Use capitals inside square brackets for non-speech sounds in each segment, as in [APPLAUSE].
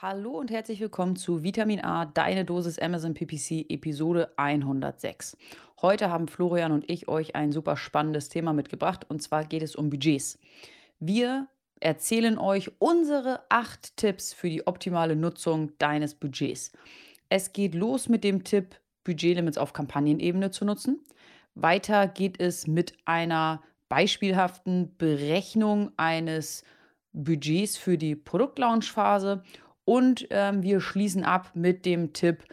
Hallo und herzlich willkommen zu Vitamin A, deine Dosis Amazon PPC, Episode 106. Heute haben Florian und ich euch ein super spannendes Thema mitgebracht und zwar geht es um Budgets. Wir erzählen euch unsere acht Tipps für die optimale Nutzung deines Budgets. Es geht los mit dem Tipp, Budgetlimits auf Kampagnenebene zu nutzen. Weiter geht es mit einer beispielhaften Berechnung eines Budgets für die Produktlaunchphase und ähm, wir schließen ab mit dem Tipp,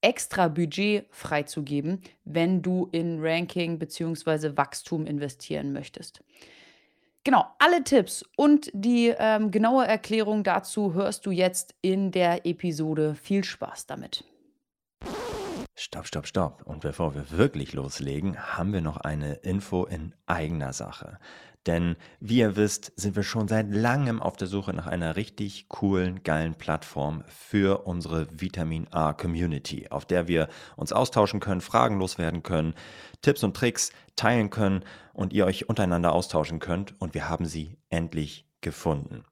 extra Budget freizugeben, wenn du in Ranking bzw. Wachstum investieren möchtest. Genau, alle Tipps und die ähm, genaue Erklärung dazu hörst du jetzt in der Episode. Viel Spaß damit. Stopp, stopp, stopp. Und bevor wir wirklich loslegen, haben wir noch eine Info in eigener Sache. Denn wie ihr wisst, sind wir schon seit langem auf der Suche nach einer richtig coolen, geilen Plattform für unsere Vitamin A Community, auf der wir uns austauschen können, Fragen loswerden können, Tipps und Tricks teilen können und ihr euch untereinander austauschen könnt. Und wir haben sie endlich gefunden.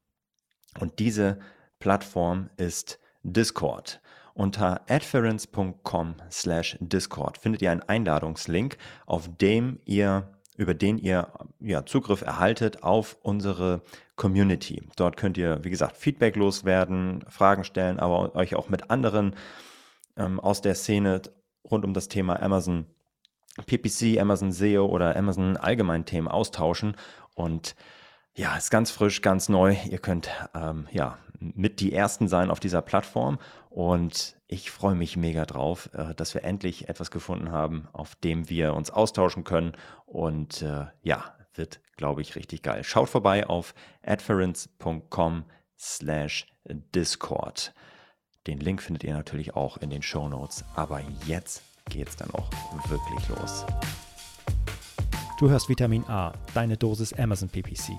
Und diese Plattform ist Discord. Unter adference.com slash Discord findet ihr einen Einladungslink, auf dem ihr über den ihr ja, Zugriff erhaltet auf unsere Community. Dort könnt ihr, wie gesagt, Feedback loswerden, Fragen stellen, aber euch auch mit anderen ähm, aus der Szene rund um das Thema Amazon PPC, Amazon SEO oder Amazon allgemein Themen austauschen. Und ja, ist ganz frisch, ganz neu. Ihr könnt ähm, ja mit die ersten sein auf dieser Plattform und ich freue mich mega drauf, äh, dass wir endlich etwas gefunden haben, auf dem wir uns austauschen können und äh, ja, wird, glaube ich, richtig geil. Schaut vorbei auf adference.com slash Discord. Den Link findet ihr natürlich auch in den Show Notes, aber jetzt geht's dann auch wirklich los. Du hörst Vitamin A, deine Dosis Amazon PPC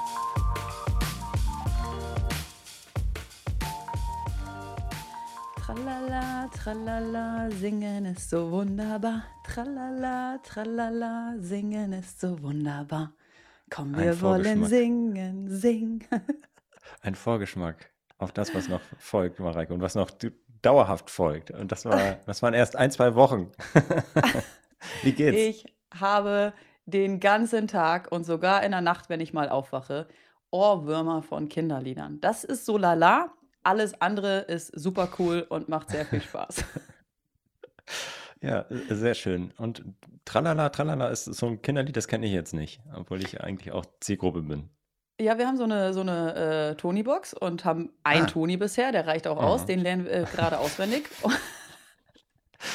Singen ist so wunderbar. Tralala, tralala, singen ist so wunderbar. Komm, wir wollen singen, singen. [LAUGHS] Ein Vorgeschmack auf das, was noch folgt, Mareike, und was noch dauerhaft folgt. Und das, war, [LAUGHS] das waren erst ein, zwei Wochen. [LAUGHS] Wie geht's? Ich habe den ganzen Tag und sogar in der Nacht, wenn ich mal aufwache, Ohrwürmer von Kinderliedern. Das ist so lala, alles andere ist super cool und macht sehr viel Spaß. Ja, äh, sehr schön. Und Tralala, Tralala ist so ein Kinderlied, das kenne ich jetzt nicht, obwohl ich eigentlich auch Zielgruppe bin. Ja, wir haben so eine, so eine äh, Tony-Box und haben einen ah. Toni bisher, der reicht auch Aha. aus, den lernen wir äh, gerade auswendig. [LAUGHS]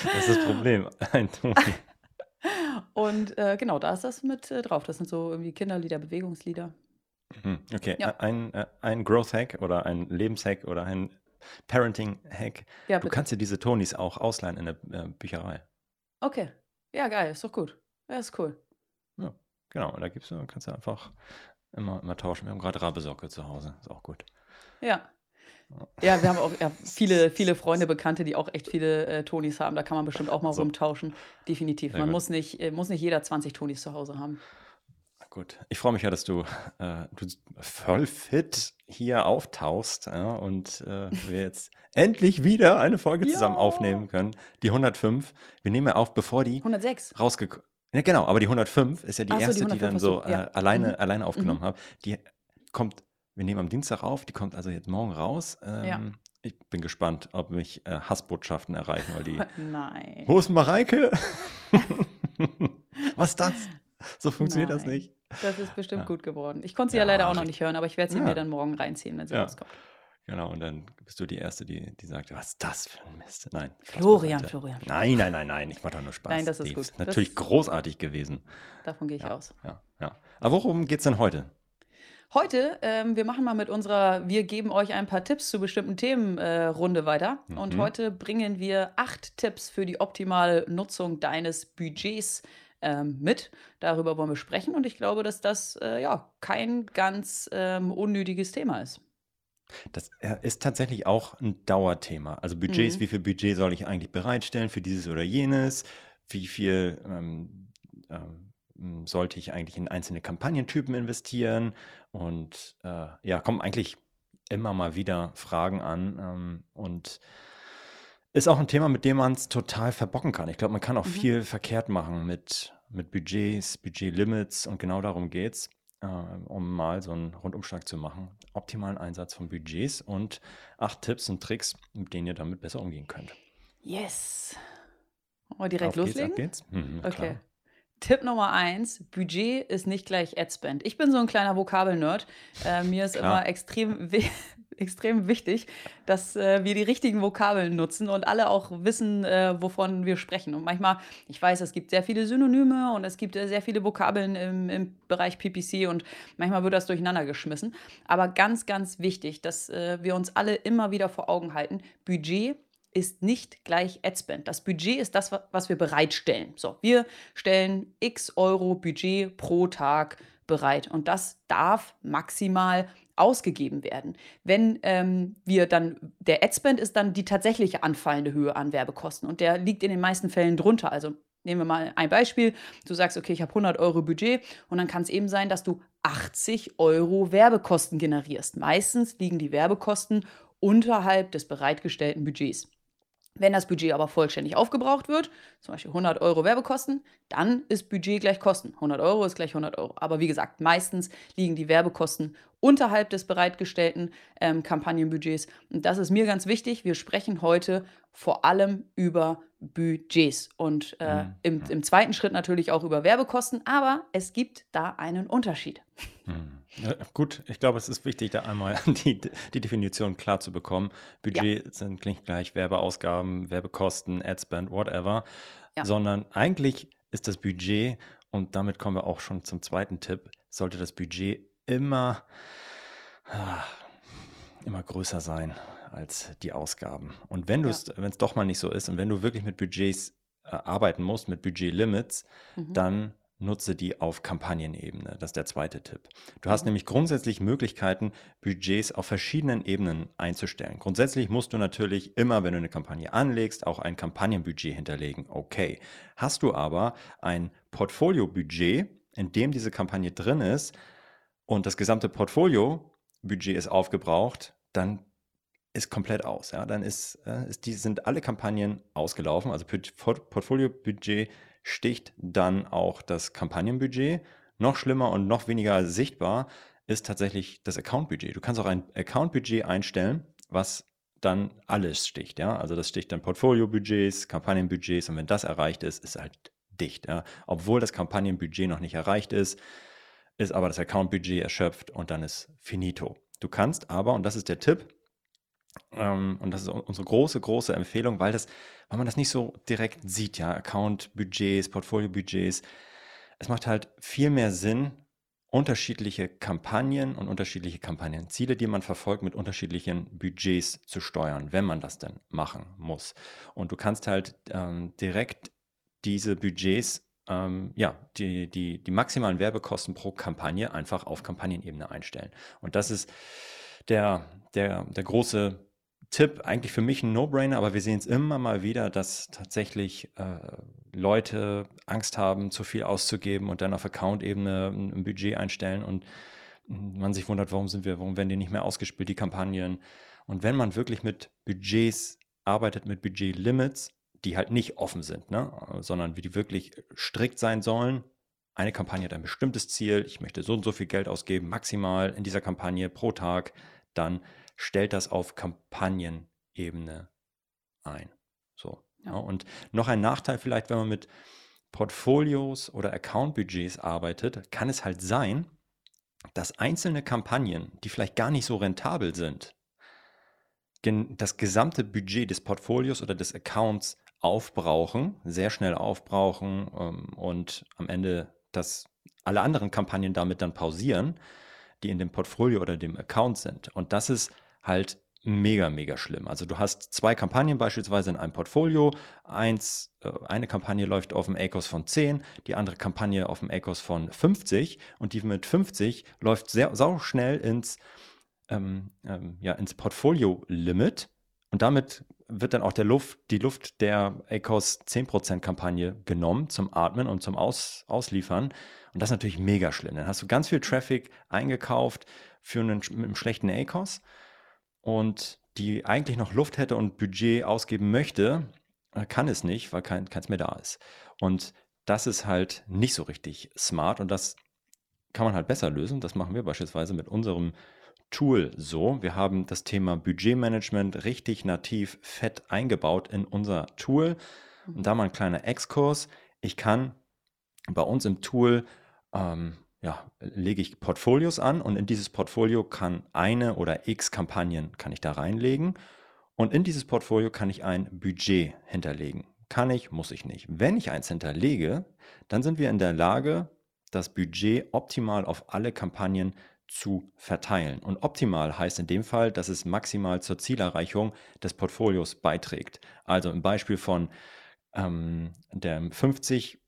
das ist das Problem, ein Toni. und äh, genau, da ist das mit äh, drauf. Das sind so irgendwie Kinderlieder, Bewegungslieder. Mhm, okay, Ja. ein, äh, ein Growth Hack oder ein Lebenshack oder ein Parenting Hack. Ja, Du kannst dir diese Tonis auch ausleihen in der äh, Bücherei. Okay. Ja, geil, ist doch gut. Ja, ist cool. Ja, genau. Und da gibt's, du kannst du einfach immer, immer tauschen. Wir haben gerade Rabesocke zu Hause. Ist auch gut. Ja. Ja, wir haben auch ja, viele, viele Freunde, Bekannte, die auch echt viele äh, Tonis haben. Da kann man bestimmt auch mal So, rumtauschen. Definitiv. Man muss nicht, äh, muss nicht jeder 20 Tonis zu Hause haben. Gut, ich freue mich ja, dass du, äh, du voll fit hier auftauchst ja, und äh, wir jetzt [LAUGHS] endlich wieder eine Folge zusammen aufnehmen können. Die 105. Wir nehmen ja auf, bevor die 106. rausgekommen Ja, genau, aber die 105 ist ja die so, die erste, die dann so äh, ja. alleine, mhm. alleine aufgenommen mhm. habe. Die kommt, wir nehmen am Dienstag auf, die kommt also jetzt morgen raus. Ja. Ähm, ich bin gespannt, ob mich äh, Hassbotschaften erreichen, weil die. [LAUGHS] Nein. Wo ist Mareike? [LAUGHS] Was ist das? So funktioniert das nicht. Das ist bestimmt Ja. gut geworden. Ich konnte sie ja Ja, leider auch noch nicht hören, aber ich werde sie mir dann morgen reinziehen, wenn sie rauskommt. genau. Und dann bist du die Erste, die, die sagt, was ist das für ein Mist? Nein, Florian, Florian, Nein, nein, nein, nein, ich mache doch nur Spaß. Nein, das ist Die gut. ist natürlich Das, großartig gewesen. davon gehe ich aus. ja, ja. Aber worum geht es denn heute? Heute, ähm, wir machen mal mit unserer Wir geben euch ein paar Tipps zu bestimmten Themen äh, Runde weiter. Und mhm. heute bringen wir acht Tipps für die optimale Nutzung deines Budgets ähm, mit. Darüber wollen wir sprechen und ich glaube, dass das äh, ja kein ganz ähm, unnötiges Thema ist. Das äh, ist tatsächlich auch ein Dauerthema. Also Budgets, Mhm. wie viel Budget soll ich eigentlich bereitstellen für dieses oder jenes? Wie viel ähm, ähm, m, sollte ich eigentlich in einzelne Kampagnentypen investieren? Und äh, ja, kommen eigentlich immer mal wieder Fragen an. Ähm, und ist auch ein Thema, mit dem man es total verbocken kann. Ich glaube, man kann auch Mhm. viel verkehrt machen mit, mit Budgets, Budgetlimits und genau darum geht es, äh, um mal so einen Rundumschlag zu machen. Optimalen Einsatz von Budgets und acht Tipps und Tricks, mit denen ihr damit besser umgehen könnt. Yes. Wollen wir direkt Auf geht's, loslegen? ab geht's. Mhm, Okay. klar. Tipp Nummer eins: Budget ist nicht gleich Adspend. Ich bin so ein kleiner Vokabelnerd. Äh, mir ist immer extrem, [LAUGHS] extrem wichtig, dass äh, wir die richtigen Vokabeln nutzen und alle auch wissen, äh, wovon wir sprechen. Und manchmal, ich weiß, es gibt sehr viele Synonyme und es gibt äh, sehr viele Vokabeln im, im Bereich PPC und manchmal wird das durcheinander geschmissen. Aber ganz, ganz wichtig, dass äh, wir uns alle immer wieder vor Augen halten: Budget ist nicht gleich Adspend. Das Budget ist das, wa- was wir bereitstellen. So, wir stellen x Euro Budget pro Tag bereit und das darf maximal ausgegeben werden. Wenn ähm, wir dann, der Adspend ist dann die tatsächliche anfallende Höhe an Werbekosten und der liegt in den meisten Fällen drunter. Also nehmen wir mal ein Beispiel. Du sagst, okay, ich habe 100 Euro Budget und dann kann es eben sein, dass du 80 Euro Werbekosten generierst. Meistens liegen die Werbekosten unterhalb des bereitgestellten Budgets. Wenn das Budget aber vollständig aufgebraucht wird, zum Beispiel 100 Euro Werbekosten, dann ist Budget gleich Kosten. 100 Euro ist gleich 100 Euro. Aber wie gesagt, meistens liegen die Werbekosten unterhalb des bereitgestellten ähm, Kampagnenbudgets. Und das ist mir ganz wichtig. Wir sprechen heute vor allem über Budgets und äh, Mhm. im, im zweiten Schritt natürlich auch über Werbekosten. Aber es gibt da einen Unterschied. Hm. Ja, gut, ich glaube, es ist wichtig, da einmal [LAUGHS] die, die Definition klar zu bekommen. Budget sind nicht gleich Werbeausgaben, Werbekosten, Adspend, whatever, Ja. sondern eigentlich ist das Budget, und damit kommen wir auch schon zum zweiten Tipp, sollte das Budget immer, ah, immer größer sein als die Ausgaben. Und wenn du Ja. es, wenn es doch mal nicht so ist und wenn du wirklich mit Budgets äh, arbeiten musst, mit Budgetlimits, Mhm. dann nutze die auf Kampagnenebene. Das ist der zweite Tipp. Du hast Mhm. nämlich grundsätzlich Möglichkeiten, Budgets auf verschiedenen Ebenen einzustellen. Grundsätzlich musst du natürlich immer, wenn du eine Kampagne anlegst, auch ein Kampagnenbudget hinterlegen. Okay. Hast du aber ein Portfoliobudget, in dem diese Kampagne drin ist und das gesamte Portfoliobudget ist aufgebraucht, dann ist komplett aus. Ja? Dann ist, äh, ist die, sind alle Kampagnen ausgelaufen. Also Port- Port- Portfoliobudget sticht dann auch das Kampagnenbudget. Noch schlimmer und noch weniger sichtbar ist tatsächlich das Accountbudget. Du kannst auch ein Accountbudget einstellen, was dann alles sticht. Ja? Also das sticht dann Portfoliobudgets, Kampagnenbudgets und wenn das erreicht ist, ist halt dicht. Ja? Obwohl das Kampagnenbudget noch nicht erreicht ist, ist aber das Accountbudget erschöpft und dann ist finito. Du kannst aber, und das ist der Tipp, und das ist unsere große, große Empfehlung, weil, das, weil man das nicht so direkt sieht, ja, Account-Budgets, Portfolio-Budgets. Es macht halt viel mehr Sinn, unterschiedliche Kampagnen und unterschiedliche Kampagnenziele, die man verfolgt, mit unterschiedlichen Budgets zu steuern, wenn man das denn machen muss. Und du kannst halt ähm, direkt diese Budgets, ähm, ja, die, die, die maximalen Werbekosten pro Kampagne einfach auf Kampagnenebene einstellen. Und das ist der, der, der große Tipp, eigentlich für mich ein No-Brainer, aber wir sehen es immer mal wieder, dass tatsächlich äh, Leute Angst haben, zu viel auszugeben und dann auf Account-Ebene ein, Budget einstellen und man sich wundert, warum sind wir, warum werden die nicht mehr ausgespielt, die Kampagnen. Und wenn man wirklich mit Budgets arbeitet, mit Budget-Limits, die halt nicht offen sind, ne? sondern wie die wirklich strikt sein sollen. Eine Kampagne hat ein bestimmtes Ziel, ich möchte so und so viel Geld ausgeben, maximal in dieser Kampagne pro Tag, dann stellt das auf Kampagnenebene ein. So. Ja. Ja. Und noch ein Nachteil vielleicht, wenn man mit Portfolios oder Account-Budgets arbeitet, kann es halt sein, dass einzelne Kampagnen, die vielleicht gar nicht so rentabel sind, das gesamte Budget des Portfolios oder des Accounts aufbrauchen, sehr schnell aufbrauchen ähm, und am Ende das alle anderen Kampagnen damit dann pausieren, die in dem Portfolio oder dem Account sind. Und das ist halt mega, mega schlimm. Also du hast zwei Kampagnen beispielsweise in einem Portfolio. Eins, äh, eine Kampagne läuft auf dem ACOS von 10, die andere Kampagne auf dem ACOS von 50 und die mit 50 läuft sehr sau schnell ins, ähm, ähm, ja, ins Portfolio-Limit und damit wird dann auch der Luft, die Luft der ACOS 10% Kampagne genommen zum Atmen und zum Aus, Ausliefern. Und das ist natürlich mega schlimm. Dann hast du ganz viel Traffic eingekauft für einen, mit einem schlechten ACOS und die eigentlich noch Luft hätte und Budget ausgeben möchte, äh, kann es nicht, weil kein, keins mehr da ist. Und das ist halt nicht so richtig smart und das kann man halt besser lösen. Das machen wir beispielsweise mit unserem Tool so. Wir haben das Thema Budgetmanagement richtig nativ fett eingebaut in unser Tool. Und da mal ein kleiner Exkurs. Ich kann bei uns im Tool ähm, ja, lege ich Portfolios an und in dieses Portfolio kann eine oder x Kampagnen kann ich da reinlegen und in dieses Portfolio kann ich ein Budget hinterlegen. Kann ich, muss ich nicht. Wenn ich eins hinterlege, dann sind wir in der Lage, das Budget optimal auf alle Kampagnen zu verteilen. Und optimal heißt in dem Fall, dass es maximal zur Zielerreichung des Portfolios beiträgt. Also im Beispiel von ähm, der 50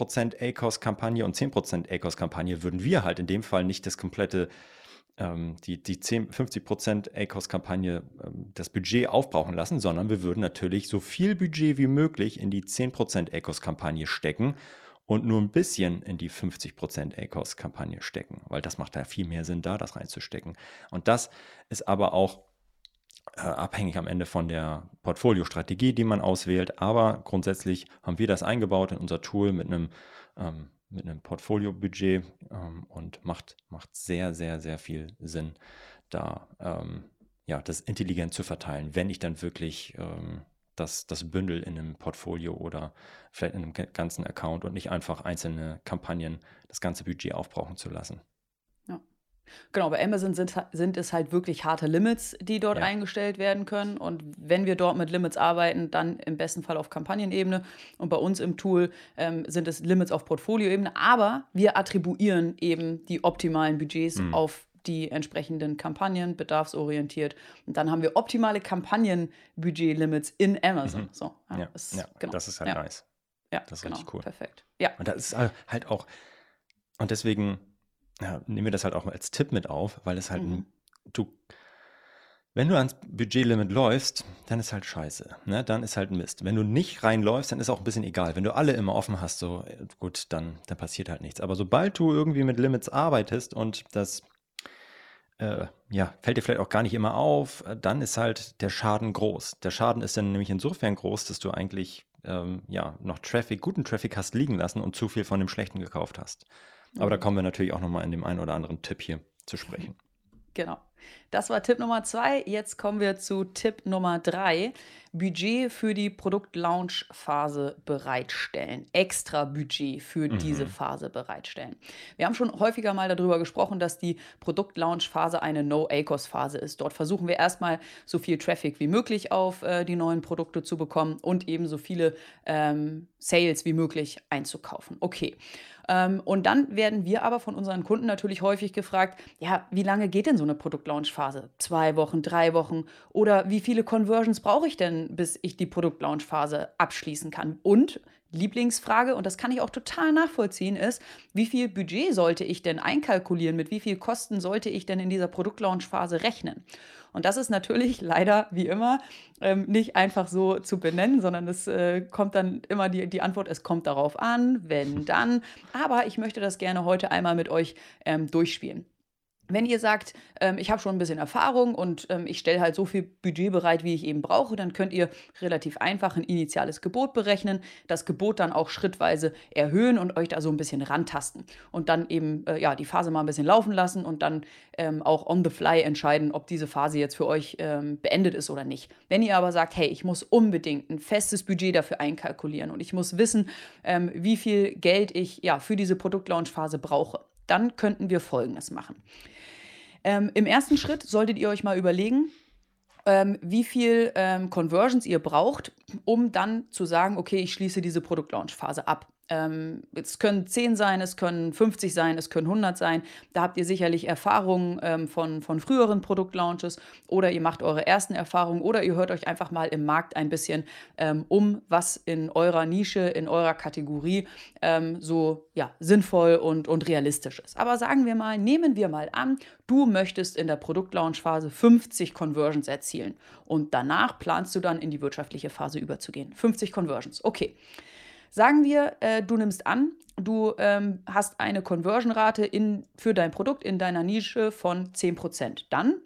ACOS-Kampagne und 10% ACOS-Kampagne würden wir halt in dem Fall nicht das komplette, ähm, die, die 10, 50% ACOS-Kampagne ähm, das Budget aufbrauchen lassen, sondern wir würden natürlich so viel Budget wie möglich in die 10% ACOS-Kampagne stecken und nur ein bisschen in die 50% ACOS-Kampagne stecken, weil das macht ja viel mehr Sinn, da das reinzustecken. Und das ist aber auch äh, abhängig am Ende von der Portfoliostrategie, die man auswählt. Aber grundsätzlich haben wir das eingebaut in unser Tool mit einem, ähm, mit einem Portfolio-Budget ähm, und macht, macht sehr, sehr, sehr viel Sinn, da ähm, ja, das intelligent zu verteilen, wenn ich dann wirklich ähm, das, das Bündel in einem Portfolio oder vielleicht in einem ganzen Account und nicht einfach einzelne Kampagnen das ganze Budget aufbrauchen zu lassen. Genau, bei Amazon sind, sind es halt wirklich harte Limits, die dort ja. eingestellt werden können. Und wenn wir dort mit Limits arbeiten, dann im besten Fall auf Kampagnenebene. Und bei uns im Tool ähm, sind es Limits auf Portfolioebene. Aber wir attribuieren eben die optimalen Budgets mhm. auf die entsprechenden Kampagnen, bedarfsorientiert. Und dann haben wir optimale Kampagnenbudget-Limits in Amazon. Mhm. So, ja, ja, ist, ja genau. das ist halt nice. Ja, das ist genau, richtig cool. Perfekt. Ja. Und das ist halt auch, und deswegen ja, nehmen wir das halt auch als Tipp mit auf, weil es halt, mhm. du, wenn du ans Budgetlimit läufst, dann ist halt scheiße. Ne? Dann ist halt Mist. Wenn du nicht reinläufst, dann ist auch ein bisschen egal. Wenn du alle immer offen hast, so gut, dann, dann passiert halt nichts. Aber sobald du irgendwie mit Limits arbeitest und das äh, ja, fällt dir vielleicht auch gar nicht immer auf, dann ist halt der Schaden groß. Der Schaden ist dann nämlich insofern groß, dass du eigentlich ähm, ja, noch Traffic, guten Traffic hast liegen lassen und zu viel von dem schlechten gekauft hast. Aber da kommen wir natürlich auch nochmal in dem einen oder anderen Tipp hier zu sprechen. [LAUGHS] Genau. Das war Tipp Nummer zwei. Jetzt kommen wir zu Tipp Nummer drei. Budget für die Produktlaunch-Phase bereitstellen. Extra Budget für mhm. diese Phase bereitstellen. Wir haben schon häufiger mal darüber gesprochen, dass die Produktlaunch-Phase eine No-ACOS-Phase ist. Dort versuchen wir erstmal so viel Traffic wie möglich auf äh, die neuen Produkte zu bekommen und eben so viele ähm, Sales wie möglich einzukaufen. Okay. Ähm, und dann werden wir aber von unseren Kunden natürlich häufig gefragt, ja, wie lange geht denn so eine Produktlaunchphase? Zwei Wochen, drei Wochen? Oder wie viele Conversions brauche ich denn, bis ich die Produktlaunchphase abschließen kann? Und Lieblingsfrage, und das kann ich auch total nachvollziehen, ist, wie viel Budget sollte ich denn einkalkulieren? Mit wie viel Kosten sollte ich denn in dieser Produktlaunchphase rechnen? Und das ist natürlich leider, wie immer, ähm, nicht einfach so zu benennen, sondern es äh, kommt dann immer die, die Antwort, es kommt darauf an, wenn dann. Aber ich möchte das gerne heute einmal mit euch ähm, durchspielen. Wenn ihr sagt, ähm, ich habe schon ein bisschen Erfahrung und ähm, ich stelle halt so viel Budget bereit, wie ich eben brauche, dann könnt ihr relativ einfach ein initiales Gebot berechnen, das Gebot dann auch schrittweise erhöhen und euch da so ein bisschen rantasten. Und dann eben äh, ja, die Phase mal ein bisschen laufen lassen und dann ähm, auch on the fly entscheiden, ob diese Phase jetzt für euch ähm, beendet ist oder nicht. Wenn ihr aber sagt, hey, ich muss unbedingt ein festes Budget dafür einkalkulieren und ich muss wissen, ähm, wie viel Geld ich ja, für diese Produktlaunchphase brauche, dann könnten wir Folgendes machen. Ähm, Im ersten Schritt solltet ihr euch mal überlegen, ähm, wie viel ähm, Conversions ihr braucht, um dann zu sagen, okay, ich schließe diese Produktlaunch-Phase ab. Ähm, es können 10 sein, es können 50 sein, es können 100 sein. Da habt ihr sicherlich Erfahrungen ähm, von, von früheren Produktlaunches oder ihr macht eure ersten Erfahrungen oder ihr hört euch einfach mal im Markt ein bisschen ähm, um, was in eurer Nische, in eurer Kategorie ähm, so ja, sinnvoll und, und realistisch ist. Aber sagen wir mal, nehmen wir mal an, du möchtest in der Produktlaunchphase 50 Conversions erzielen und danach planst du dann in die wirtschaftliche Phase überzugehen. 50 Conversions, okay. Sagen wir, äh, du nimmst an, du ähm, hast eine Conversion-Rate für dein Produkt in deiner Nische von 10%. Dann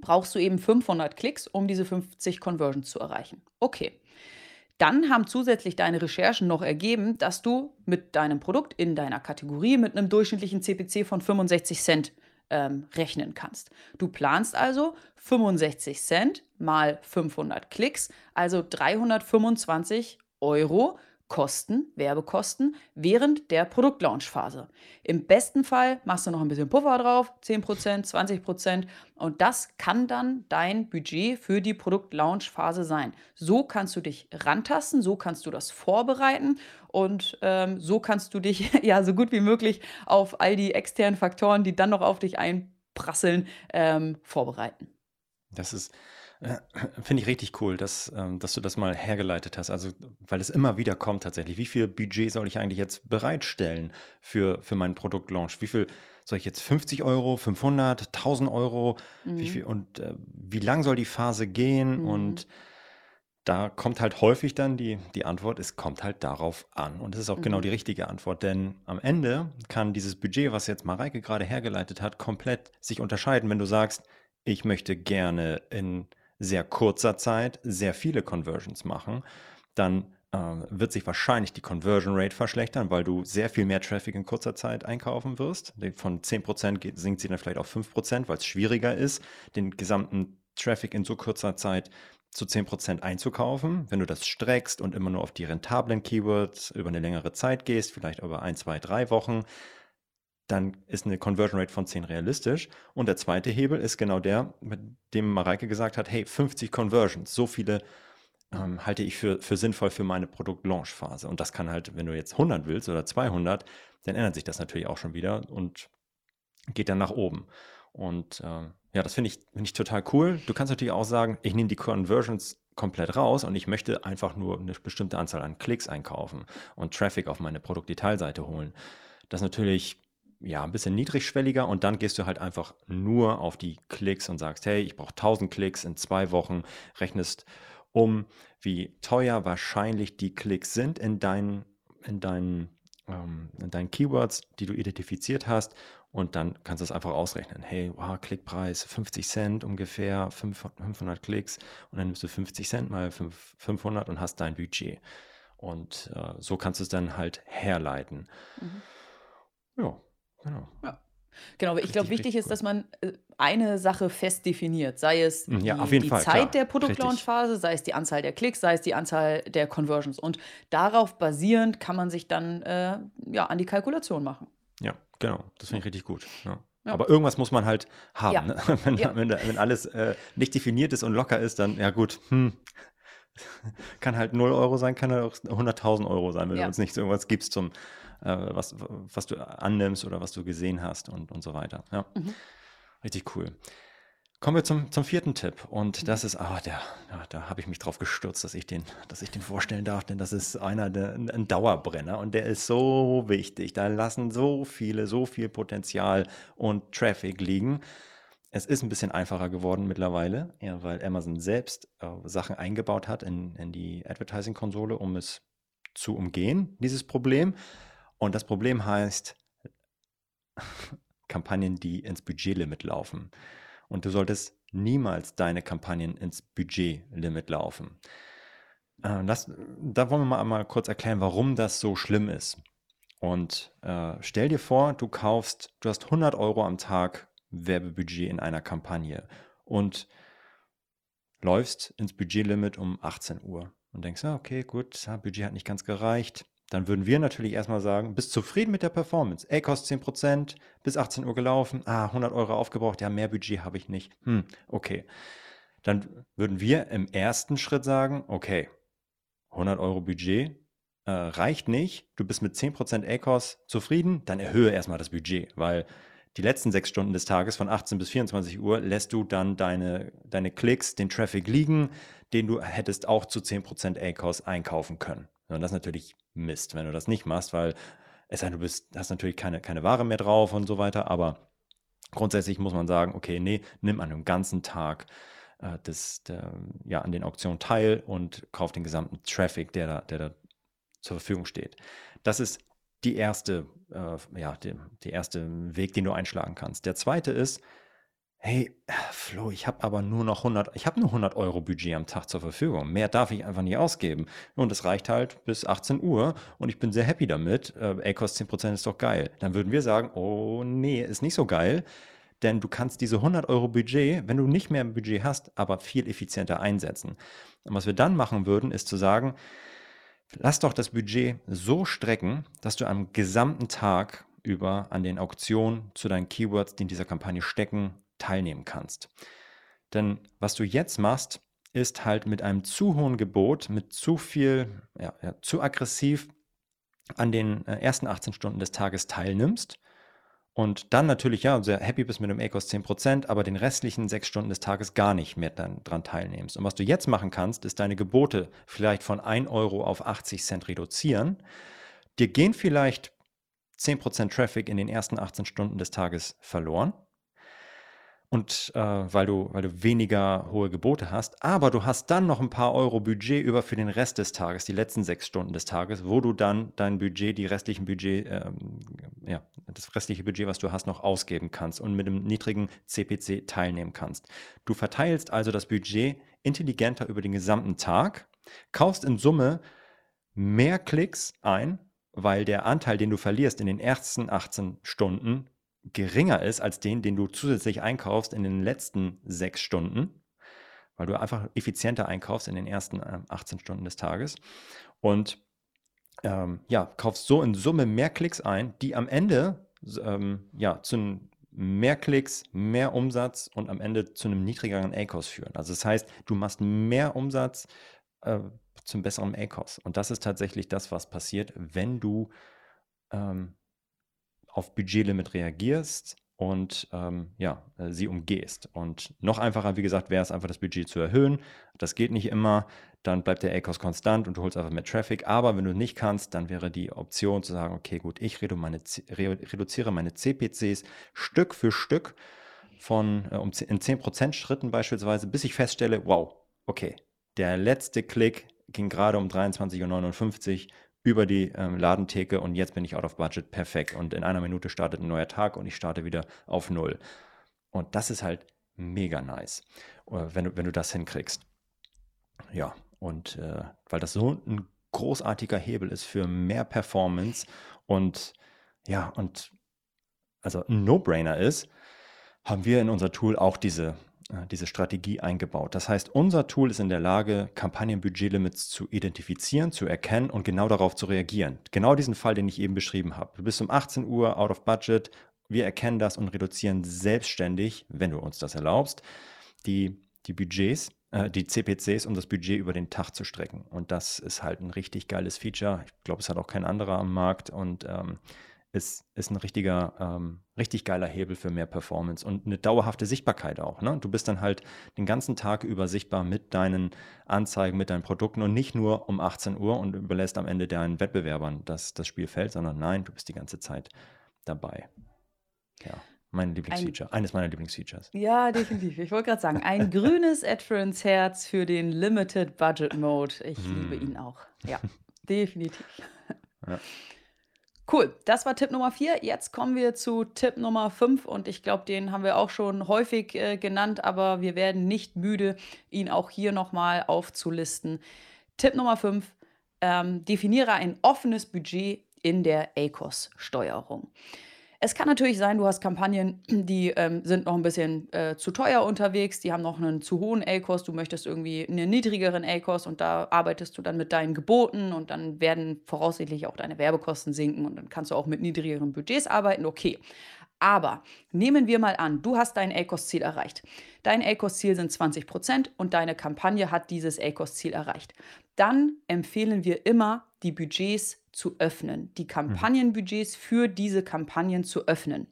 brauchst du eben 500 Klicks, um diese 50 Conversions zu erreichen. Okay. Dann haben zusätzlich deine Recherchen noch ergeben, dass du mit deinem Produkt in deiner Kategorie mit einem durchschnittlichen CPC von 65 Cent ähm, rechnen kannst. Du planst also 65 Cent mal 500 Klicks, also 325 Euro Kosten, Werbekosten, während der Produktlaunchphase. Im besten Fall machst du noch ein bisschen Puffer drauf, 10%, 20% und das kann dann dein Budget für die Produktlaunchphase sein. So kannst du dich rantasten, so kannst du das vorbereiten und ähm, so kannst du dich [LAUGHS] ja so gut wie möglich auf all die externen Faktoren, die dann noch auf dich einprasseln, ähm, vorbereiten. Das ist Finde ich richtig cool, dass, ähm, dass du das mal hergeleitet hast. Also, weil es immer wieder kommt tatsächlich. Wie viel Budget soll ich eigentlich jetzt bereitstellen für, für meinen Produktlaunch? Wie viel soll ich jetzt 50 Euro, 500, 1000 Euro? Wie mhm. viel, und äh, wie lang soll die Phase gehen? Mhm. Und da kommt halt häufig dann die, die Antwort, es kommt halt darauf an. Und das ist auch genau mhm. genau die richtige Antwort, denn am Ende kann dieses Budget, was jetzt Mareike gerade hergeleitet hat, komplett sich unterscheiden, wenn du sagst, ich möchte gerne in sehr kurzer Zeit sehr viele Conversions machen, dann äh, wird sich wahrscheinlich die Conversion Rate verschlechtern, weil du sehr viel mehr Traffic in kurzer Zeit einkaufen wirst. Von 10% geht, sinkt sie dann vielleicht auf 5%, weil es schwieriger ist, den gesamten Traffic in so kurzer Zeit zu 10% einzukaufen. Wenn du das streckst und immer nur auf die rentablen Keywords über eine längere Zeit gehst, vielleicht über ein, zwei, drei Wochen, dann ist eine Conversion Rate von 10 realistisch. Und der zweite Hebel ist genau der, mit dem Mareike gesagt hat, hey, 50 Conversions, so viele ähm, halte ich für, für sinnvoll für meine Produktlaunch-Phase. Und das kann halt, wenn du jetzt 100 willst oder 200, dann ändert sich das natürlich auch schon wieder und geht dann nach oben. Und äh, ja, das finde ich, find ich total cool. Du kannst natürlich auch sagen, ich nehme die Conversions komplett raus und ich möchte einfach nur eine bestimmte Anzahl an Klicks einkaufen und Traffic auf meine Produktdetailseite holen. Das ist natürlich ja, ein bisschen niedrigschwelliger und dann gehst du halt einfach nur auf die Klicks und sagst, hey, ich brauche 1000 Klicks in zwei Wochen, rechnest um, wie teuer wahrscheinlich die Klicks sind in deinen, in deinen, ähm, in deinen Keywords, die du identifiziert hast und dann kannst du es einfach ausrechnen. Hey, wow, Klickpreis 50 Cent ungefähr, 500 Klicks und dann nimmst du 50 Cent mal 500 und hast dein Budget. Und äh, so kannst du es dann halt herleiten. Mhm. Ja, Genau. Ja. Genau, aber ich glaube, wichtig ist, cool. dass man äh, eine Sache fest definiert, sei es hm, ja, die, die Fall, Zeit klar. der Produktlaunchphase, sei es die Anzahl der Klicks, sei es die Anzahl der Conversions. Und darauf basierend kann man sich dann äh, ja, an die Kalkulation machen. Ja, genau. Das finde ich richtig gut. Ja. Ja. Aber irgendwas muss man halt haben. Ne? [LAUGHS] Wenn, wenn, wenn, alles äh, nicht definiert ist und locker ist, dann, ja gut, hm, [LAUGHS] kann halt 0 Euro sein, kann halt auch 100.000 Euro sein, wenn du uns nicht so irgendwas gibst zum äh, was, was du annimmst oder was du gesehen hast und, und so weiter. Ja. Mhm. Richtig cool. Kommen wir zum, zum vierten Tipp. Und mhm. das ist, ah, der, ja, da habe ich mich drauf gestürzt, dass ich, den, dass ich den vorstellen darf, denn das ist einer, der, ein Dauerbrenner und der ist so wichtig. Da lassen so viele, so viel Potenzial und Traffic liegen. Es ist ein bisschen einfacher geworden mittlerweile, ja, weil Amazon selbst äh, Sachen eingebaut hat in, in die Advertising-Konsole, um es zu umgehen, dieses Problem. Und das Problem heißt [LAUGHS] Kampagnen, die ins Budgetlimit laufen. Und du solltest niemals deine Kampagnen ins Budgetlimit laufen. Das, da wollen wir mal, mal kurz erklären, warum das so schlimm ist. Und äh, stell dir vor, du kaufst, du hast 100 Euro am Tag Werbebudget in einer Kampagne und läufst ins Budgetlimit um 18 Uhr und denkst, ah, okay, gut, das Budget hat nicht ganz gereicht, dann würden wir natürlich erstmal sagen, bist zufrieden mit der Performance? Ey, kostet 10%, bis 18 Uhr gelaufen, ah, 100 Euro aufgebraucht, ja, mehr Budget habe ich nicht. Hm, okay. Dann würden wir im ersten Schritt sagen, okay, 100 Euro Budget, äh, reicht nicht, du bist mit 10% ACOS zufrieden, dann erhöhe erstmal das Budget, weil die letzten sechs Stunden des Tages von 18 bis 24 Uhr lässt du dann deine, deine Klicks, den Traffic liegen, den du hättest auch zu 10% ACOS einkaufen können. Und das ist natürlich Mist, wenn du das nicht machst, weil es sei du bist, hast natürlich keine, keine Ware mehr drauf und so weiter, aber grundsätzlich muss man sagen, okay, nee, nimm an einem ganzen Tag äh, des, der, ja, an den Auktionen teil und kauf den gesamten Traffic, der da, der da zur Verfügung steht. Das ist die erste, äh, ja, die erste Weg, den du einschlagen kannst. Der zweite ist, hey, Flo, ich habe aber nur noch 100, ich habe nur 100 Euro Budget am Tag zur Verfügung. Mehr darf ich einfach nicht ausgeben. Und es reicht halt bis 18 Uhr und ich bin sehr happy damit. Äh, A-Kost 10% ist doch geil. Dann würden wir sagen, oh nee, ist nicht so geil. Denn du kannst diese 100 Euro Budget, wenn du nicht mehr ein Budget hast, aber viel effizienter einsetzen. Und was wir dann machen würden, ist zu sagen, lass doch das Budget so strecken, dass du am gesamten Tag über an den Auktionen zu deinen Keywords, die in dieser Kampagne stecken, teilnehmen kannst. Denn was du jetzt machst, ist halt mit einem zu hohen Gebot, mit zu viel, ja, ja, zu aggressiv an den äh, ersten 18 Stunden des Tages teilnimmst und dann natürlich, ja, sehr happy bist mit dem ACOS 10%, aber den restlichen sechs Stunden des Tages gar nicht mehr dann dran teilnimmst. Und was du jetzt machen kannst, ist deine Gebote vielleicht von 1 Euro auf 80 Cent reduzieren. Dir gehen vielleicht 10% Traffic in den ersten 18 Stunden des Tages verloren und äh, weil du, weil du weniger hohe Gebote hast, aber du hast dann noch ein paar Euro Budget über für den Rest des Tages, die letzten sechs Stunden des Tages, wo du dann dein Budget, die restlichen Budget, ähm, ja, das restliche Budget, was du hast, noch ausgeben kannst und mit einem niedrigen CPC teilnehmen kannst. Du verteilst also das Budget intelligenter über den gesamten Tag, kaufst in Summe mehr Klicks ein, weil der Anteil, den du verlierst in den ersten 18 Stunden, geringer ist als den, den du zusätzlich einkaufst in den letzten sechs Stunden, weil du einfach effizienter einkaufst in den ersten äh, 18 Stunden des Tages. Und ähm, ja, kaufst so in Summe mehr Klicks ein, die am Ende ähm, ja, zu mehr Klicks, mehr Umsatz und am Ende zu einem niedrigeren ACOS führen. Also das heißt, du machst mehr Umsatz äh, zum besseren ACOS. Und das ist tatsächlich das, was passiert, wenn du ähm, auf Budgetlimit reagierst und ähm, ja, äh, sie umgehst. Und noch einfacher, wie gesagt, wäre es einfach das Budget zu erhöhen. Das geht nicht immer, dann bleibt der ACOS konstant und du holst einfach mehr Traffic. Aber wenn du nicht kannst, dann wäre die Option zu sagen, okay, gut, ich reduziere meine CPCs Stück für Stück von äh, um in 10% Schritten beispielsweise, bis ich feststelle, wow, okay, der letzte Klick ging gerade um 23.59 Uhr über die ähm, Ladentheke und jetzt bin ich out of budget, perfekt. Und in einer Minute startet ein neuer Tag und ich starte wieder auf Null. Und das ist halt mega nice, äh, wenn du, wenn du das hinkriegst. Ja, und äh, weil das so ein großartiger Hebel ist für mehr Performance und ja, und also ein No-Brainer ist, haben wir in unser Tool auch diese diese Strategie eingebaut. Das heißt, unser Tool ist in der Lage, Kampagnenbudgetlimits zu identifizieren, zu erkennen und genau darauf zu reagieren. Genau diesen Fall, den ich eben beschrieben habe. Du bist um 18 Uhr out of budget. Wir erkennen das und reduzieren selbstständig, wenn du uns das erlaubst, die, die Budgets, äh, die CPCs, um das Budget über den Tag zu strecken. Und das ist halt ein richtig geiles Feature. Ich glaube, es hat auch kein anderer am Markt und ähm, ist, ist ein richtiger, ähm, richtig geiler Hebel für mehr Performance und eine dauerhafte Sichtbarkeit auch. Ne? Du bist dann halt den ganzen Tag über sichtbar mit deinen Anzeigen, mit deinen Produkten und nicht nur um 18 Uhr und überlässt am Ende deinen Wettbewerbern das, das Spielfeld, sondern nein, du bist die ganze Zeit dabei. Ja. Mein Lieblingsfeature, ein, eines meiner Lieblingsfeatures. Ja, definitiv. Ich wollte gerade sagen, ein [LAUGHS] grünes Adference Herz für den Limited Budget Mode. Ich mm. liebe ihn auch. Ja, [LAUGHS] definitiv. Ja. Cool, das war Tipp Nummer 4. Jetzt kommen wir zu Tipp Nummer 5 und ich glaube, den haben wir auch schon häufig äh, genannt, aber wir werden nicht müde, ihn auch hier nochmal aufzulisten. Tipp Nummer 5, ähm, definiere ein offenes Budget in der ACOS-Steuerung. Es kann natürlich sein, du hast Kampagnen, [CLEARS THROAT] die ähm, sind noch ein bisschen äh, zu teuer unterwegs, die haben noch einen zu hohen A-Kost, du möchtest irgendwie einen niedrigeren A-Kost und da arbeitest du dann mit deinen Geboten und dann werden voraussichtlich auch deine Werbekosten sinken und dann kannst du auch mit niedrigeren Budgets arbeiten, okay. Aber nehmen wir mal an, du hast dein ACOS-Ziel erreicht. Dein ACOS-Ziel sind 20% und deine Kampagne hat dieses ACOS-Ziel erreicht. Dann empfehlen wir immer, die Budgets zu öffnen, die Kampagnenbudgets für diese Kampagnen zu öffnen.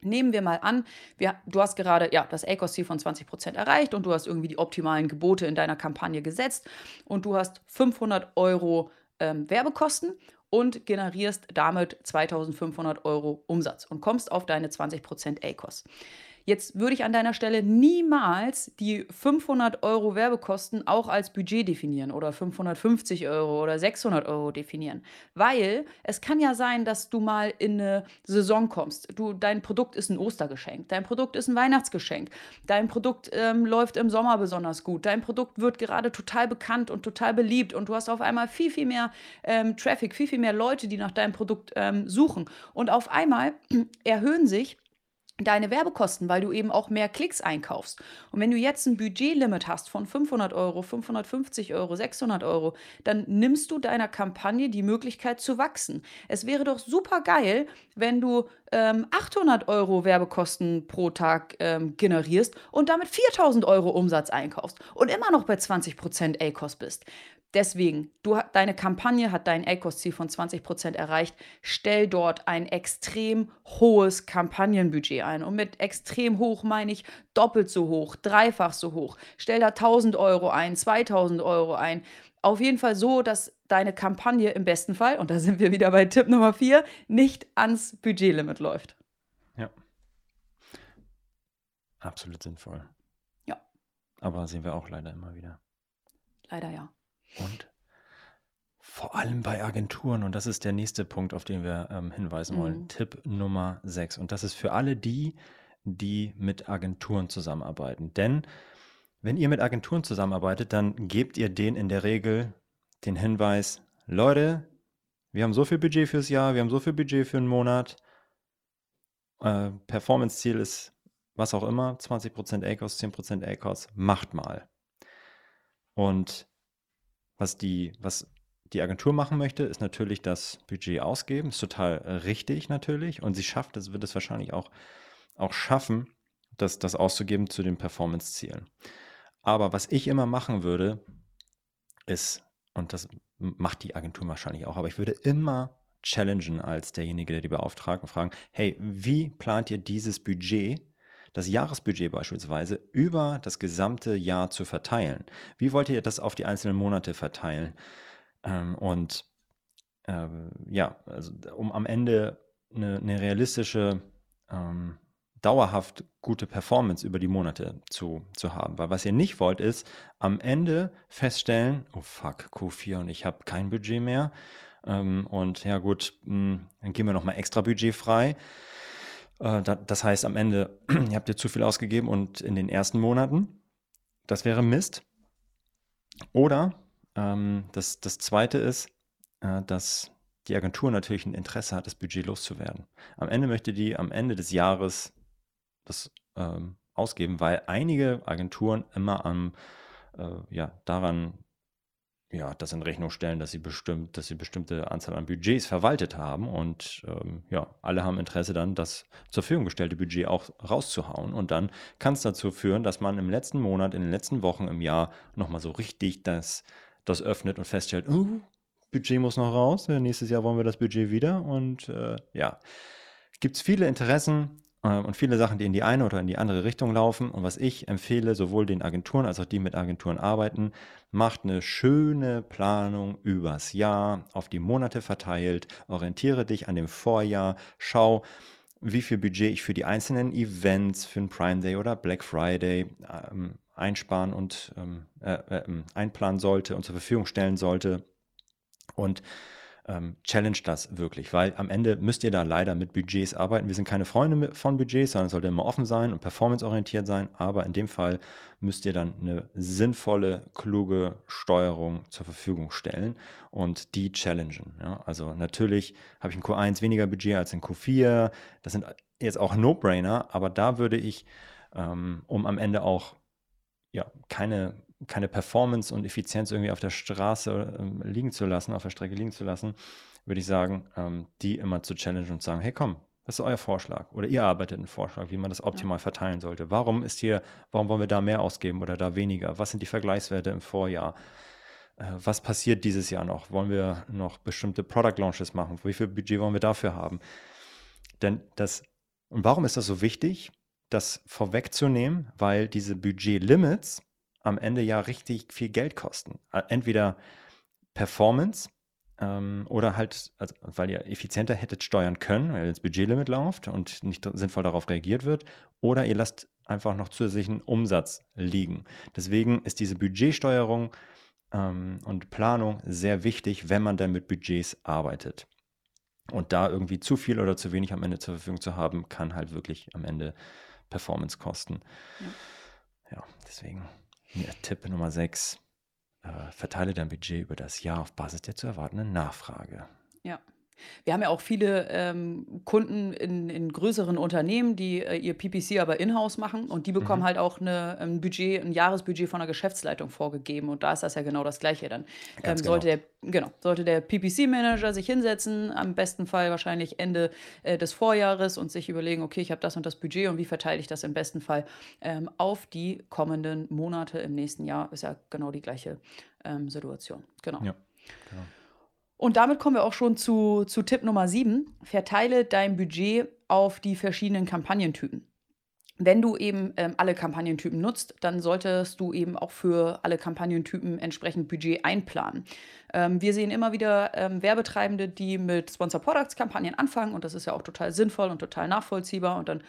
Nehmen wir mal an, wir, du hast gerade ja, das ACOS-Ziel von 20% erreicht und du hast irgendwie die optimalen Gebote in deiner Kampagne gesetzt und du hast 500 Euro ähm, Werbekosten und generierst damit 2500 Euro Umsatz und kommst auf deine 20% ACOS. Jetzt würde ich an deiner Stelle niemals die 500 Euro Werbekosten auch als Budget definieren oder 550 Euro oder 600 Euro definieren, weil es kann ja sein, dass du mal in eine Saison kommst. Du, dein Produkt ist ein Ostergeschenk, dein Produkt ist ein Weihnachtsgeschenk, dein Produkt ähm, läuft im Sommer besonders gut, dein Produkt wird gerade total bekannt und total beliebt und du hast auf einmal viel, viel mehr ähm, Traffic, viel, viel mehr Leute, die nach deinem Produkt ähm, suchen. Und auf einmal [CLEARS THROAT] erhöhen sich deine Werbekosten, weil du eben auch mehr Klicks einkaufst. Und wenn du jetzt ein Budgetlimit hast von 500 Euro, 550 Euro, 600 Euro, dann nimmst du deiner Kampagne die Möglichkeit zu wachsen. Es wäre doch super geil, wenn du ähm, 800 Euro Werbekosten pro Tag ähm, generierst und damit 4000 Euro Umsatz einkaufst und immer noch bei 20% ACOS bist. Deswegen, du, deine Kampagne hat dein ACOS-Ziel von 20% erreicht. Stell dort ein extrem hohes Kampagnenbudget ein. Und mit extrem hoch meine ich doppelt so hoch, dreifach so hoch. Stell da 1000 Euro ein, 2000 Euro ein. Auf jeden Fall so, dass deine Kampagne im besten Fall, und da sind wir wieder bei Tipp Nummer 4, nicht ans Budgetlimit läuft. Ja. Absolut sinnvoll. Ja. Aber sehen wir auch leider immer wieder. Leider ja. Und vor allem bei Agenturen, und das ist der nächste Punkt, auf den wir ähm, hinweisen wollen, Mhm. Tipp Nummer 6. Und das ist für alle die, die mit Agenturen zusammenarbeiten. Denn wenn ihr mit Agenturen zusammenarbeitet, dann gebt ihr denen in der Regel den Hinweis, Leute, wir haben so viel Budget fürs Jahr, wir haben so viel Budget für einen Monat. Äh, Performance-Ziel ist was auch immer, 20% ACOS, 10% ACOS, macht mal. Und was die, was die Agentur machen möchte, ist natürlich das Budget ausgeben. Ist total richtig natürlich. Und sie schafft es, wird es wahrscheinlich auch, auch schaffen, das, das auszugeben zu den Performance-Zielen. Aber was ich immer machen würde, ist, und das macht die Agentur wahrscheinlich auch, aber ich würde immer challengen als derjenige, der die beauftragt und fragen, hey, wie plant ihr dieses Budget, das Jahresbudget beispielsweise, über das gesamte Jahr zu verteilen? Wie wollt ihr das auf die einzelnen Monate verteilen? Ähm, und ähm, ja, also um am Ende eine, eine realistische, ähm, dauerhaft gute Performance über die Monate zu, zu haben. Weil was ihr nicht wollt, ist am Ende feststellen, oh fuck, Q4 und ich habe kein Budget mehr. Ähm, und ja gut, mh, dann geben wir nochmal extra Budget frei. Äh, da, das heißt, am Ende, [CLEARS THROAT] ihr habt ihr zu viel ausgegeben und in den ersten Monaten, das wäre Mist. Oder ähm, das, das zweite ist, äh, dass die Agentur natürlich ein Interesse hat, das Budget loszuwerden. Am Ende möchte die am Ende des Jahres das ähm, ausgeben, weil einige Agenturen immer am, äh, ja, daran ja, das in Rechnung stellen, dass sie bestimmt, dass sie bestimmte Anzahl an Budgets verwaltet haben und ähm, ja, alle haben Interesse dann, das zur Verfügung gestellte Budget auch rauszuhauen. Und dann kann es dazu führen, dass man im letzten Monat, in den letzten Wochen im Jahr nochmal so richtig das, das öffnet und feststellt, uh, Budget muss noch raus, nächstes Jahr wollen wir das Budget wieder. Und äh, ja, gibt es viele Interessen, und viele Sachen, die in die eine oder in die andere Richtung laufen. Und was ich empfehle, sowohl den Agenturen als auch die mit Agenturen arbeiten, macht eine schöne Planung übers Jahr, auf die Monate verteilt, orientiere dich an dem Vorjahr, schau, wie viel Budget ich für die einzelnen Events, für den Prime Day oder Black Friday ähm, einsparen und ähm, äh, äh, einplanen sollte und zur Verfügung stellen sollte. Und ähm, challenge das wirklich, weil am Ende müsst ihr da leider mit Budgets arbeiten. Wir sind keine Freunde von Budgets, sondern es sollte immer offen sein und performanceorientiert sein, aber in dem Fall müsst ihr dann eine sinnvolle, kluge Steuerung zur Verfügung stellen und die challengen. Ja? Also natürlich habe ich in Q1 weniger Budget als in Q4, das sind jetzt auch No-Brainer, aber da würde ich, ähm, um am Ende auch ja, keine keine Performance und Effizienz irgendwie auf der Straße ähm, liegen zu lassen, auf der Strecke liegen zu lassen, würde ich sagen, ähm, die immer zu challengen und sagen, hey komm, was ist euer Vorschlag? Oder ihr arbeitet einen Vorschlag, wie man das optimal verteilen sollte. Warum ist hier, warum wollen wir da mehr ausgeben oder da weniger? Was sind die Vergleichswerte im Vorjahr? äh, was passiert dieses Jahr noch? Wollen wir noch bestimmte Product Launches machen? Wie viel Budget wollen wir dafür haben? Denn das, und warum ist das so wichtig, das vorwegzunehmen? Weil diese Budget-Limits am Ende ja richtig viel Geld kosten. Entweder Performance ähm, oder halt, also, weil ihr effizienter hättet steuern können, weil das Budgetlimit läuft und nicht sinnvoll darauf reagiert wird, oder ihr lasst einfach noch zusätzlichen Umsatz liegen. Deswegen ist diese Budgetsteuerung ähm, und Planung sehr wichtig, wenn man dann mit Budgets arbeitet. Und da irgendwie zu viel oder zu wenig am Ende zur Verfügung zu haben, kann halt wirklich am Ende Performance kosten. Ja, ja deswegen Tipp Nummer 6. Äh, verteile dein Budget über das Jahr auf Basis der zu erwartenden Nachfrage. Ja. Wir haben ja auch viele ähm, Kunden in, in größeren Unternehmen, die äh, ihr PPC aber in-house machen und die bekommen mhm. halt auch eine, ein Budget, ein Jahresbudget von der Geschäftsleitung vorgegeben und da ist das ja genau das Gleiche dann. Ähm, sollte genau. der genau sollte der PPC-Manager sich hinsetzen, am besten Fall wahrscheinlich Ende äh, des Vorjahres und sich überlegen, okay, ich habe das und das Budget und wie verteile ich das im besten Fall ähm, auf die kommenden Monate im nächsten Jahr ist ja genau die gleiche ähm, Situation. Genau. Ja, genau. Und damit kommen wir auch schon zu, zu Tipp Nummer 7. Verteile dein Budget auf die verschiedenen Kampagnentypen. Wenn du eben ähm, alle Kampagnentypen nutzt, dann solltest du eben auch für alle Kampagnentypen entsprechend Budget einplanen. Ähm, wir sehen immer wieder ähm, Werbetreibende, die mit Sponsor Products Kampagnen anfangen und das ist ja auch total sinnvoll und total nachvollziehbar und dann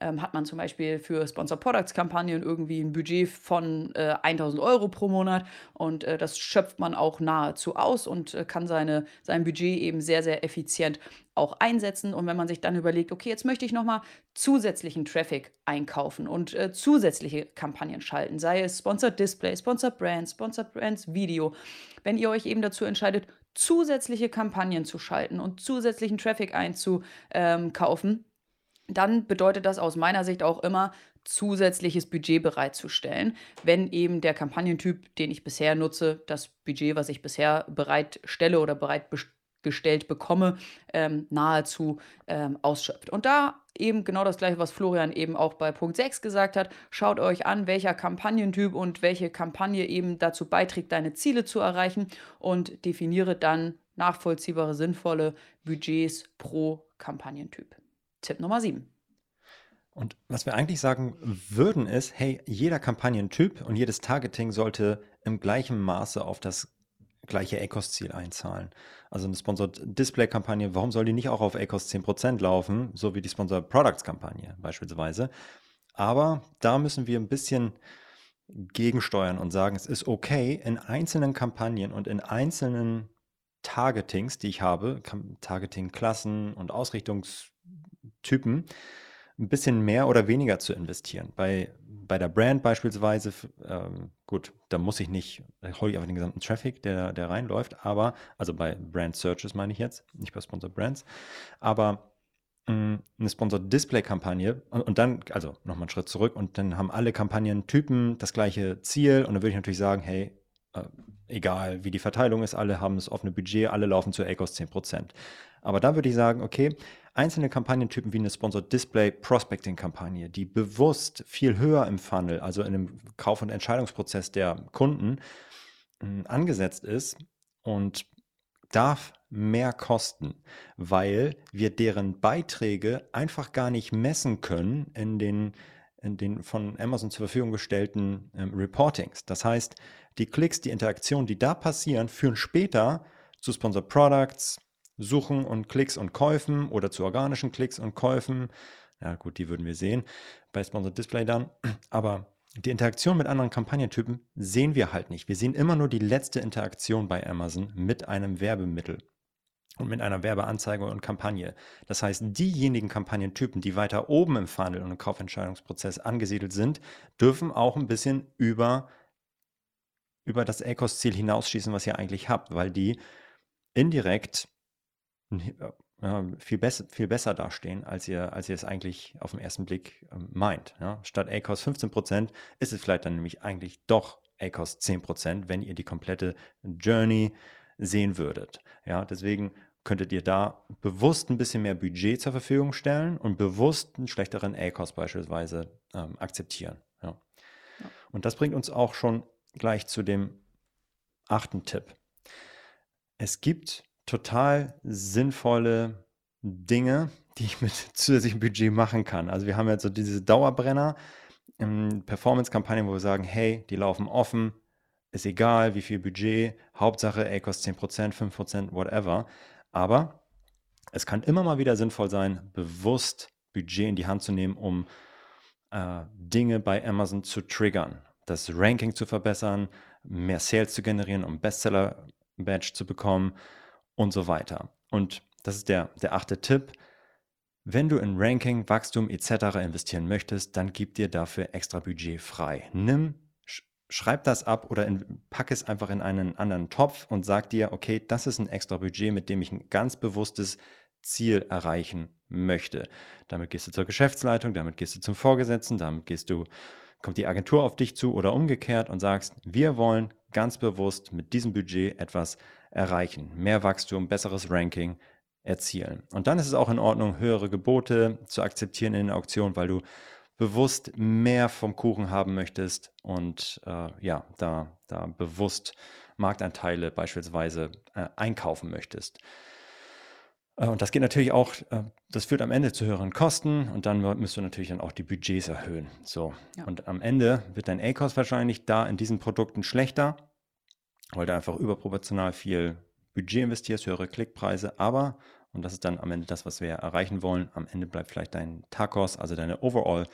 ähm, hat man zum Beispiel für Sponsor Products Kampagnen irgendwie ein Budget von äh, 1000 Euro pro Monat und äh, das schöpft man auch nahezu aus und äh, kann seine, sein Budget eben sehr, sehr effizient auch einsetzen. Und wenn man sich dann überlegt, okay, jetzt möchte ich nochmal zusätzlichen Traffic einkaufen und äh, zusätzliche Kampagnen schalten, sei es Sponsored Display, Sponsored Brands, Sponsored Brands Video, wenn ihr euch eben dazu entscheidet, zusätzliche Kampagnen zu schalten und zusätzlichen Traffic einzukaufen, dann bedeutet das aus meiner Sicht auch immer, zusätzliches Budget bereitzustellen, wenn eben der Kampagnentyp, den ich bisher nutze, das Budget, was ich bisher bereitstelle oder bereitgestellt bekomme, ähm, nahezu ähm, ausschöpft. Und da eben genau das gleiche, was Florian eben auch bei Punkt 6 gesagt hat. Schaut euch an, welcher Kampagnentyp und welche Kampagne eben dazu beiträgt, deine Ziele zu erreichen und definiere dann nachvollziehbare, sinnvolle Budgets pro Kampagnentyp. Tipp Nummer 7. Und was wir eigentlich sagen würden ist, hey, jeder Kampagnentyp und jedes Targeting sollte im gleichen Maße auf das gleiche ACOS-Ziel einzahlen. Also eine Sponsored Display-Kampagne, warum soll die nicht auch auf ACOS 10% laufen, so wie die Sponsored Products-Kampagne beispielsweise? Aber da müssen wir ein bisschen gegensteuern und sagen, es ist okay, in einzelnen Kampagnen und in einzelnen Targetings, die ich habe, Targeting-Klassen und Ausrichtungstypen, ein bisschen mehr oder weniger zu investieren. Bei, bei der Brand beispielsweise, ähm, gut, da muss ich nicht, da hole ich einfach den gesamten Traffic, der, der reinläuft, aber, also bei Brand Searches meine ich jetzt, nicht bei Sponsored Brands, aber mh, mm, eine Sponsored Display-Kampagne und, und, dann, also nochmal einen Schritt zurück und dann haben alle Kampagnentypen das gleiche Ziel und dann würde ich natürlich sagen, hey, äh, egal wie die Verteilung ist, alle haben das offene Budget, alle laufen zu ACOS 10%. Aber da würde ich sagen, okay, einzelne Kampagnentypen wie eine Sponsored Display Prospecting Kampagne, die bewusst viel höher im Funnel, also in dem Kauf- und Entscheidungsprozess der Kunden äh, angesetzt ist und darf mehr kosten, weil wir deren Beiträge einfach gar nicht messen können in den, in den von Amazon zur Verfügung gestellten ähm, Reportings. Das heißt, die Klicks, die Interaktionen, die da passieren, führen später zu Sponsored Products, Suchen und Klicks und Käufen oder zu organischen Klicks und Käufen. Ja, gut, die würden wir sehen bei Sponsored Display dann. Aber die Interaktion mit anderen Kampagnentypen sehen wir halt nicht. Wir sehen immer nur die letzte Interaktion bei Amazon mit einem Werbemittel und mit einer Werbeanzeige und Kampagne. Das heißt, diejenigen Kampagnentypen, die weiter oben im Funnel und im Kaufentscheidungsprozess angesiedelt sind, dürfen auch ein bisschen über, über das ACOS-Ziel hinausschießen, was ihr eigentlich habt, weil die indirekt viel, besser, viel besser dastehen, als ihr, als ihr es eigentlich auf den ersten Blick ähm, meint. Ja? Statt ACOS 15% ist es vielleicht dann nämlich eigentlich doch ACOS 10%, wenn ihr die komplette Journey sehen würdet. Ja, deswegen könntet ihr da bewusst ein bisschen mehr Budget zur Verfügung stellen und bewusst einen schlechteren ACOS beispielsweise ähm, akzeptieren. Ja. ja. Und das bringt uns auch schon gleich zu dem achten Tipp. Es gibt total sinnvolle Dinge, die ich mit [LAUGHS] zusätzlichem Budget machen kann. Also wir haben jetzt so diese Dauerbrenner in Performance-Kampagnen, wo wir sagen, hey, die laufen offen, ist egal, wie viel Budget, Hauptsache, ey, kostet 10%, 5%, whatever. Aber es kann immer mal wieder sinnvoll sein, bewusst Budget in die Hand zu nehmen, um äh, Dinge bei Amazon zu triggern, das Ranking zu verbessern, mehr Sales zu generieren, um Bestseller-Badge zu bekommen und so weiter. Und das ist der, der achte Tipp. Wenn du in Ranking, Wachstum etc. investieren möchtest, dann gib dir dafür extra Budget frei. Nimm, schreib das ab oder in, pack es einfach in einen anderen Topf und sag dir, okay, das ist ein extra Budget, mit dem ich ein ganz bewusstes Ziel erreichen möchte. Damit gehst du zur Geschäftsleitung, damit gehst du zum Vorgesetzten, damit gehst du, kommt die Agentur auf dich zu oder umgekehrt und sagst, wir wollen ganz bewusst mit diesem Budget etwas erreichen. Mehr Wachstum, besseres Ranking erzielen. Und dann ist es auch in Ordnung, höhere Gebote zu akzeptieren in den Auktionen, weil du bewusst mehr vom Kuchen haben möchtest und äh, ja, da, da bewusst Marktanteile beispielsweise äh, einkaufen möchtest. Äh, und das geht natürlich auch, äh, das führt am Ende zu höheren Kosten und dann müsst du natürlich dann auch die Budgets erhöhen. So. Ja. Und am Ende wird dein A-Cost wahrscheinlich da in diesen Produkten schlechter, weil du einfach überproportional viel Budget investierst, höhere Klickpreise, aber, und das ist dann am Ende das, was wir erreichen wollen, am Ende bleibt vielleicht dein TACOS, also deine Overall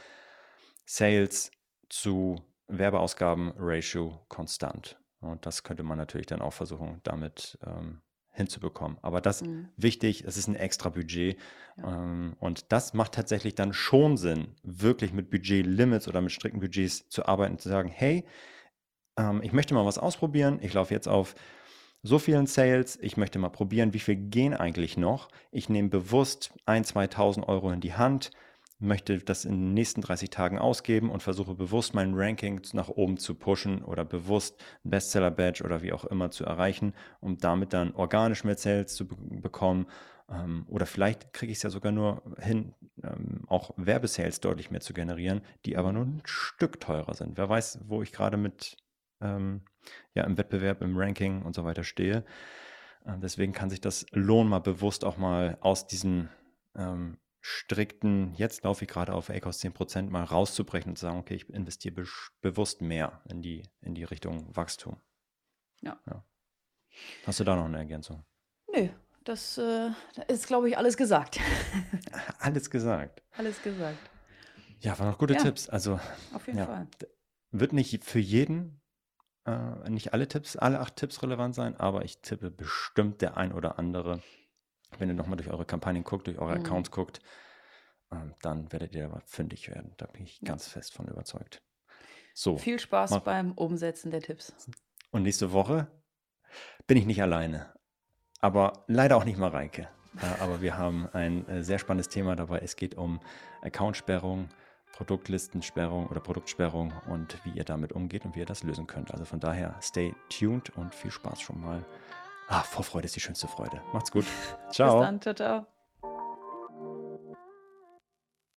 Sales zu Werbeausgaben-Ratio konstant. Und das könnte man natürlich dann auch versuchen, damit ähm, hinzubekommen. Aber das mhm. wichtig, es ist ein extra Budget. Ja. Ähm, und das macht tatsächlich dann schon Sinn, wirklich mit Budget-Limits oder mit strikten Budgets zu arbeiten, zu sagen, hey, ähm, ich möchte mal was ausprobieren. Ich laufe jetzt auf so vielen Sales. Ich möchte mal probieren, wie viel gehen eigentlich noch. Ich nehme bewusst 1.000, 2.000 Euro in die Hand möchte das in den nächsten 30 Tagen ausgeben und versuche bewusst mein Ranking nach oben zu pushen oder bewusst ein Bestseller-Badge oder wie auch immer zu erreichen, um damit dann organisch mehr Sales zu be bekommen. Ähm, oder vielleicht kriege ich es ja sogar nur hin, ähm, auch Werbesales deutlich mehr zu generieren, die aber nur ein Stück teurer sind. Wer weiß, wo ich gerade mit ähm, ja, im Wettbewerb, im Ranking und so weiter stehe. Äh, deswegen kann sich das lohnen, mal bewusst auch mal aus diesen ähm, strikten, jetzt laufe ich gerade auf ACOS 10% mal rauszubrechen und zu sagen, okay, ich investiere be bewusst mehr in die, in die Richtung Wachstum. Ja. ja. Hast du da noch eine Ergänzung? Nö, das äh, ist, glaube ich, alles gesagt. [LAUGHS] alles gesagt. Alles gesagt. Ja, waren noch gute ja, Tipps. Also, auf jeden ja, Fall. Wird nicht für jeden, äh, nicht alle Tipps, alle acht Tipps relevant sein, aber ich tippe bestimmt der ein oder andere wenn ihr nochmal durch eure Kampagnen guckt, durch eure mhm. Accounts guckt, ähm, dann werdet ihr aber fündig werden. Da bin ich ganz fest von überzeugt. So. Viel Spaß mal. beim Umsetzen der Tipps. Und nächste Woche bin ich nicht alleine. Aber leider auch nicht mal Reike. Äh, aber wir haben ein äh, sehr spannendes Thema dabei. Es geht um Accountsperrung, Produktlistensperrung oder Produktsperrung und wie ihr damit umgeht und wie ihr das lösen könnt. Also von daher, stay tuned und viel Spaß schon mal Ah, Vorfreude ist die schönste Freude. Macht's gut. [LAUGHS] Ciao. Bis dann. Ciao, ciao.